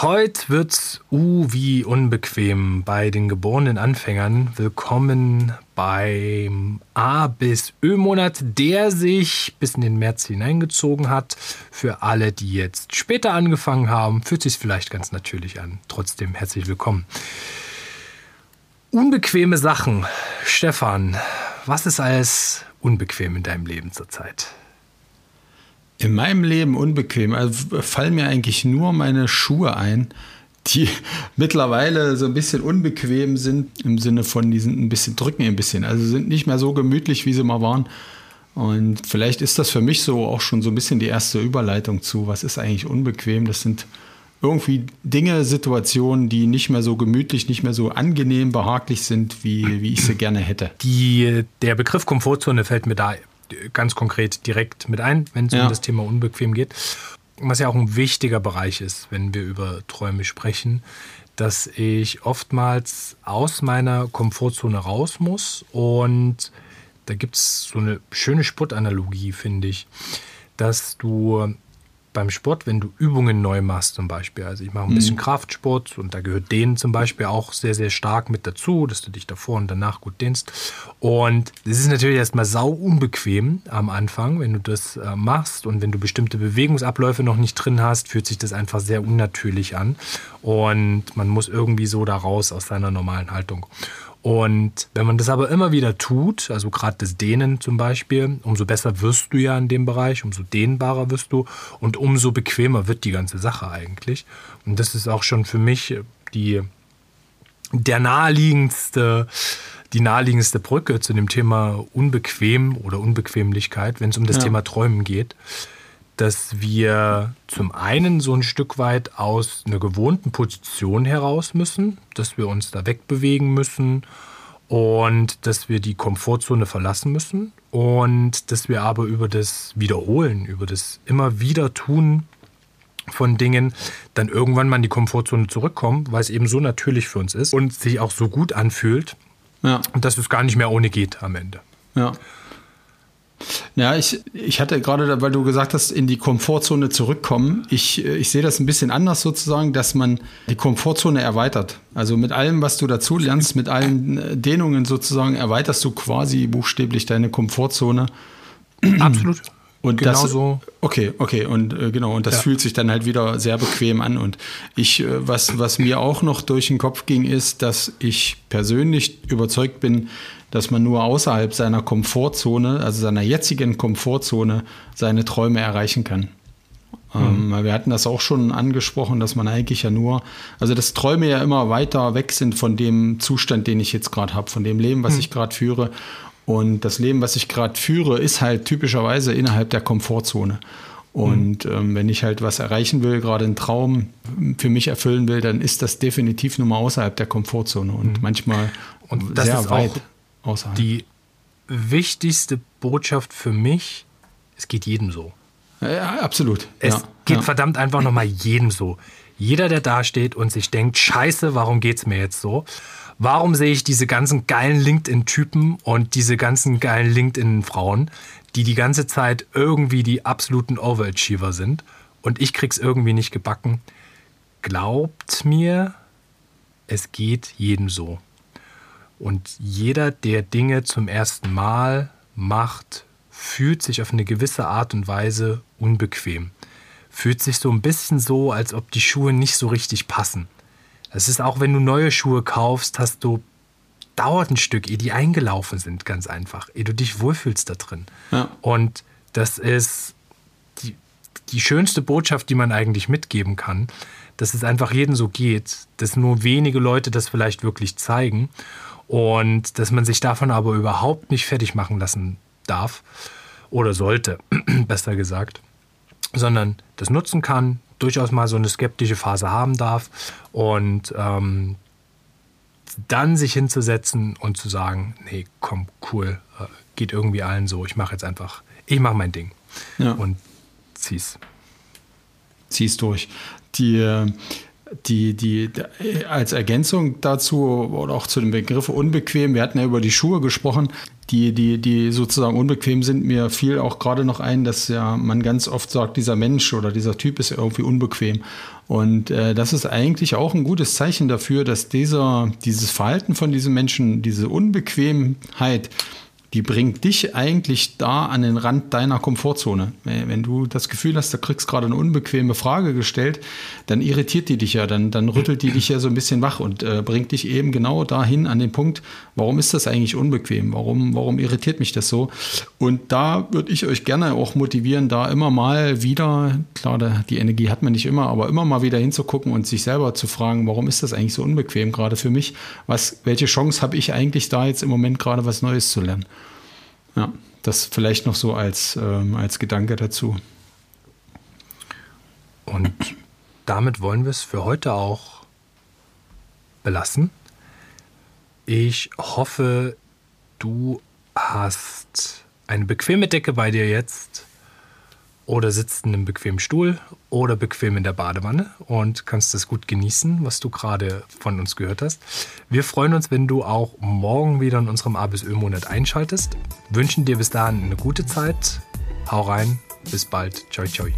Heute wird's uh wie unbequem bei den geborenen Anfängern. Willkommen beim A bis Ö-Monat, der sich bis in den März hineingezogen hat. Für alle, die jetzt später angefangen haben, fühlt sich vielleicht ganz natürlich an. Trotzdem herzlich willkommen. Unbequeme Sachen. Stefan, was ist alles unbequem in deinem Leben zurzeit? In meinem Leben unbequem. Also fallen mir eigentlich nur meine Schuhe ein, die mittlerweile so ein bisschen unbequem sind, im Sinne von, die sind ein bisschen, drücken ein bisschen. Also sind nicht mehr so gemütlich, wie sie mal waren. Und vielleicht ist das für mich so auch schon so ein bisschen die erste Überleitung zu, was ist eigentlich unbequem? Das sind irgendwie Dinge, Situationen, die nicht mehr so gemütlich, nicht mehr so angenehm, behaglich sind, wie, wie ich sie gerne hätte. Die, der Begriff Komfortzone fällt mir da ganz konkret direkt mit ein, wenn es ja. um das Thema unbequem geht. Was ja auch ein wichtiger Bereich ist, wenn wir über Träume sprechen, dass ich oftmals aus meiner Komfortzone raus muss. Und da gibt es so eine schöne Sportanalogie, finde ich, dass du beim Sport, wenn du Übungen neu machst zum Beispiel, also ich mache ein bisschen mhm. Kraftsport und da gehört Dehnen zum Beispiel auch sehr, sehr stark mit dazu, dass du dich davor und danach gut dehnst. Und es ist natürlich erstmal sau unbequem am Anfang, wenn du das äh, machst und wenn du bestimmte Bewegungsabläufe noch nicht drin hast, fühlt sich das einfach sehr unnatürlich an und man muss irgendwie so da raus aus seiner normalen Haltung. Und wenn man das aber immer wieder tut, also gerade das Dehnen zum Beispiel, umso besser wirst du ja in dem Bereich, umso dehnbarer wirst du und umso bequemer wird die ganze Sache eigentlich. Und das ist auch schon für mich die, der naheliegendste, die naheliegendste Brücke zu dem Thema Unbequem oder Unbequemlichkeit, wenn es um das ja. Thema Träumen geht dass wir zum einen so ein Stück weit aus einer gewohnten Position heraus müssen, dass wir uns da wegbewegen müssen und dass wir die Komfortzone verlassen müssen und dass wir aber über das Wiederholen, über das immer wieder tun von Dingen dann irgendwann mal in die Komfortzone zurückkommen, weil es eben so natürlich für uns ist und sich auch so gut anfühlt, ja. dass es gar nicht mehr ohne geht am Ende. Ja. Ja, ich, ich hatte gerade, weil du gesagt hast, in die Komfortzone zurückkommen. Ich, ich sehe das ein bisschen anders sozusagen, dass man die Komfortzone erweitert. Also mit allem, was du dazu lernst, mit allen äh, Dehnungen sozusagen, erweiterst du quasi buchstäblich deine Komfortzone. Absolut. Und genau das, so. Okay, okay, und äh, genau, und das ja. fühlt sich dann halt wieder sehr bequem an. Und ich, äh, was, was mir auch noch durch den Kopf ging, ist, dass ich persönlich überzeugt bin, dass man nur außerhalb seiner Komfortzone, also seiner jetzigen Komfortzone, seine Träume erreichen kann. Mhm. Ähm, wir hatten das auch schon angesprochen, dass man eigentlich ja nur, also dass Träume ja immer weiter weg sind von dem Zustand, den ich jetzt gerade habe, von dem Leben, was mhm. ich gerade führe. Und das Leben, was ich gerade führe, ist halt typischerweise innerhalb der Komfortzone. Und mhm. ähm, wenn ich halt was erreichen will, gerade einen Traum für mich erfüllen will, dann ist das definitiv nur mal außerhalb der Komfortzone und mhm. manchmal und das sehr ist weit. Auch außerhalb. Die wichtigste Botschaft für mich, es geht jedem so. Ja, absolut. Es ja, geht ja. verdammt einfach nochmal jedem so. Jeder, der da steht und sich denkt, scheiße, warum geht es mir jetzt so? Warum sehe ich diese ganzen geilen LinkedIn-Typen und diese ganzen geilen LinkedIn-Frauen, die die ganze Zeit irgendwie die absoluten Overachiever sind und ich krieg's irgendwie nicht gebacken? Glaubt mir, es geht jedem so. Und jeder, der Dinge zum ersten Mal macht, fühlt sich auf eine gewisse Art und Weise unbequem. Fühlt sich so ein bisschen so, als ob die Schuhe nicht so richtig passen. Es ist auch, wenn du neue Schuhe kaufst, hast du dauert ein Stück, ehe die eingelaufen sind, ganz einfach, ehe du dich wohlfühlst da drin. Ja. Und das ist die, die schönste Botschaft, die man eigentlich mitgeben kann, dass es einfach jedem so geht, dass nur wenige Leute das vielleicht wirklich zeigen und dass man sich davon aber überhaupt nicht fertig machen lassen darf oder sollte, besser gesagt, sondern das nutzen kann, durchaus mal so eine skeptische Phase haben darf und ähm, dann sich hinzusetzen und zu sagen, nee, komm, cool, äh, geht irgendwie allen so, ich mache jetzt einfach, ich mache mein Ding ja. und zieh's. Zieh's durch. Die, äh, die, die, als Ergänzung dazu oder auch zu dem Begriff unbequem, wir hatten ja über die Schuhe gesprochen, die, die, die sozusagen unbequem sind, mir fiel auch gerade noch ein, dass ja man ganz oft sagt, dieser Mensch oder dieser Typ ist irgendwie unbequem. Und äh, das ist eigentlich auch ein gutes Zeichen dafür, dass dieser, dieses Verhalten von diesem Menschen, diese Unbequemheit, die bringt dich eigentlich da an den Rand deiner Komfortzone. Wenn du das Gefühl hast, du kriegst gerade eine unbequeme Frage gestellt, dann irritiert die dich ja, dann, dann rüttelt die dich ja so ein bisschen wach und äh, bringt dich eben genau dahin an den Punkt, warum ist das eigentlich unbequem? Warum, warum irritiert mich das so? Und da würde ich euch gerne auch motivieren, da immer mal wieder, klar, die Energie hat man nicht immer, aber immer mal wieder hinzugucken und sich selber zu fragen, warum ist das eigentlich so unbequem gerade für mich? Was, welche Chance habe ich eigentlich da jetzt im Moment gerade was Neues zu lernen? Ja, das vielleicht noch so als, ähm, als Gedanke dazu. Und damit wollen wir es für heute auch belassen. Ich hoffe, du hast eine bequeme Decke bei dir jetzt oder sitzt in einem bequemen Stuhl oder bequem in der Badewanne und kannst das gut genießen, was du gerade von uns gehört hast. Wir freuen uns, wenn du auch morgen wieder in unserem A bis Ö-Monat einschaltest. Wünschen dir bis dahin eine gute Zeit. Hau rein, bis bald. Ciao, ciao.